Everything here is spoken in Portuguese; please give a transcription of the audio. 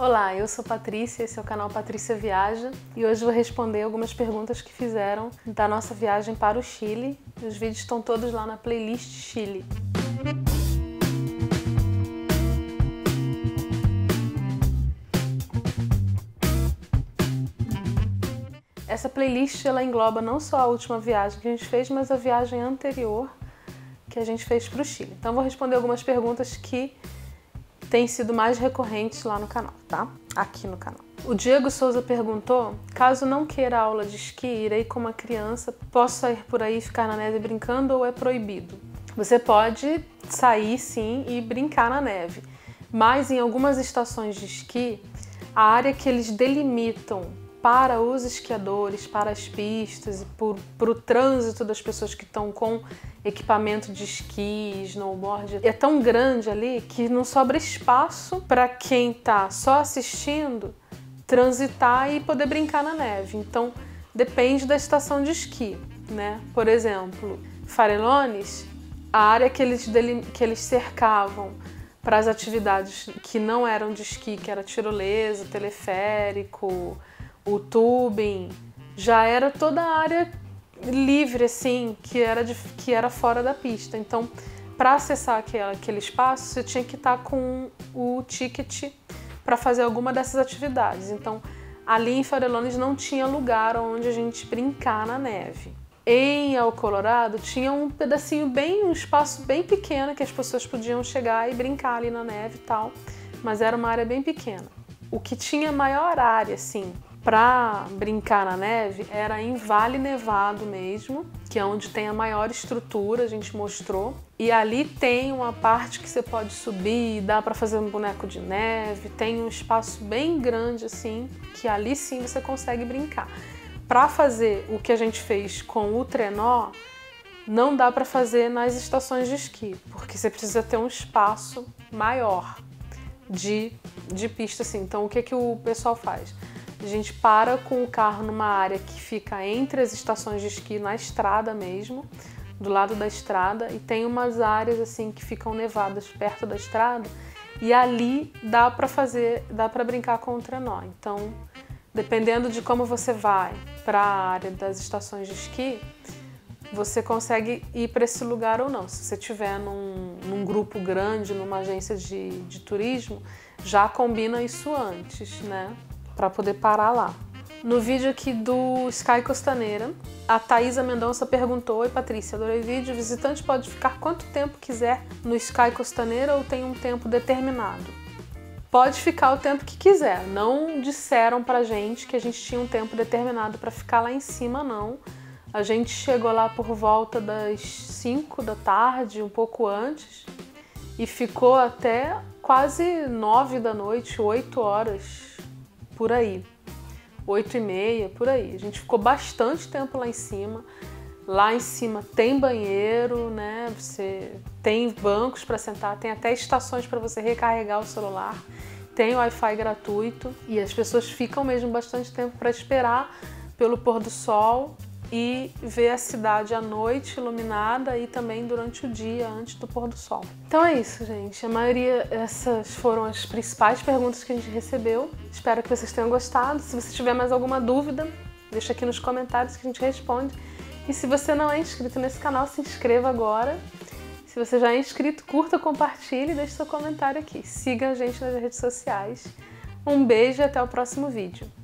Olá, eu sou Patrícia, esse é o canal Patrícia Viaja e hoje vou responder algumas perguntas que fizeram da nossa viagem para o Chile. Os vídeos estão todos lá na playlist Chile. Essa playlist ela engloba não só a última viagem que a gente fez, mas a viagem anterior que a gente fez para o Chile. Então vou responder algumas perguntas que têm sido mais recorrentes lá no canal, tá? Aqui no canal. O Diego Souza perguntou: caso não queira aula de esqui, irei com uma criança, posso sair por aí e ficar na neve brincando ou é proibido? Você pode sair sim e brincar na neve, mas em algumas estações de esqui, a área que eles delimitam para os esquiadores, para as pistas, para o trânsito das pessoas que estão com equipamento de esqui, snowboard, é tão grande ali que não sobra espaço para quem está só assistindo transitar e poder brincar na neve. Então depende da estação de esqui, né? Por exemplo, Farelones, a área que eles, que eles cercavam para as atividades que não eram de esqui, que era tirolesa, teleférico, o tubing, já era toda a área livre, assim, que era, de, que era fora da pista. Então, para acessar aquele, espaço, você tinha que estar tá com o ticket para fazer alguma dessas atividades. Então, ali em Farelones não tinha lugar onde a gente brincar na neve. Em El Colorado tinha um pedacinho bem, um espaço bem pequeno que as pessoas podiam chegar e brincar ali na neve e tal, mas era uma área bem pequena. O que tinha maior área, assim, para brincar na neve era em Vale Nevado mesmo, que é onde tem a maior estrutura, a gente mostrou. E ali tem uma parte que você pode subir, dá para fazer um boneco de neve, tem um espaço bem grande assim, que ali sim você consegue brincar. Para fazer o que a gente fez com o trenó, não dá para fazer nas estações de esqui, porque você precisa ter um espaço maior de, de pista assim. Então o que que o pessoal faz? A gente para com o carro numa área que fica entre as estações de esqui, na estrada mesmo, do lado da estrada, e tem umas áreas assim que ficam nevadas perto da estrada, e ali dá para fazer, dá para brincar com o trenó. Então, dependendo de como você vai para a área das estações de esqui, você consegue ir para esse lugar ou não. Se você estiver num, num, grupo grande, numa agência de, de turismo, já combina isso antes, né? Para poder parar lá. No vídeo aqui do Sky Costaneira, a Thaisa Mendonça perguntou: Oi Patrícia, adorei o vídeo. O visitante pode ficar quanto tempo quiser no Sky Costaneira ou tem um tempo determinado? Pode ficar o tempo que quiser. Não disseram pra gente que a gente tinha um tempo determinado para ficar lá em cima, não. A gente chegou lá por volta das 5 da tarde, um pouco antes, e ficou até quase 9 da noite, 8 horas por aí. Oito e meia, por aí. A gente ficou bastante tempo lá em cima. Lá em cima tem banheiro, né? Você tem bancos para sentar, tem até estações para você recarregar o celular, tem Wi-Fi gratuito e as pessoas ficam mesmo bastante tempo para esperar pelo pôr do sol e ver a cidade à noite iluminada e também durante o dia antes do pôr do sol. Então é isso, gente. A maioria essas foram as principais perguntas que a gente recebeu. Espero que vocês tenham gostado. Se você tiver mais alguma dúvida, deixa aqui nos comentários que a gente responde. E se você não é inscrito nesse canal, se inscreva agora. Se você já é inscrito, curta, compartilhe e deixe seu comentário aqui. Siga a gente nas redes sociais. Um beijo e até o próximo vídeo.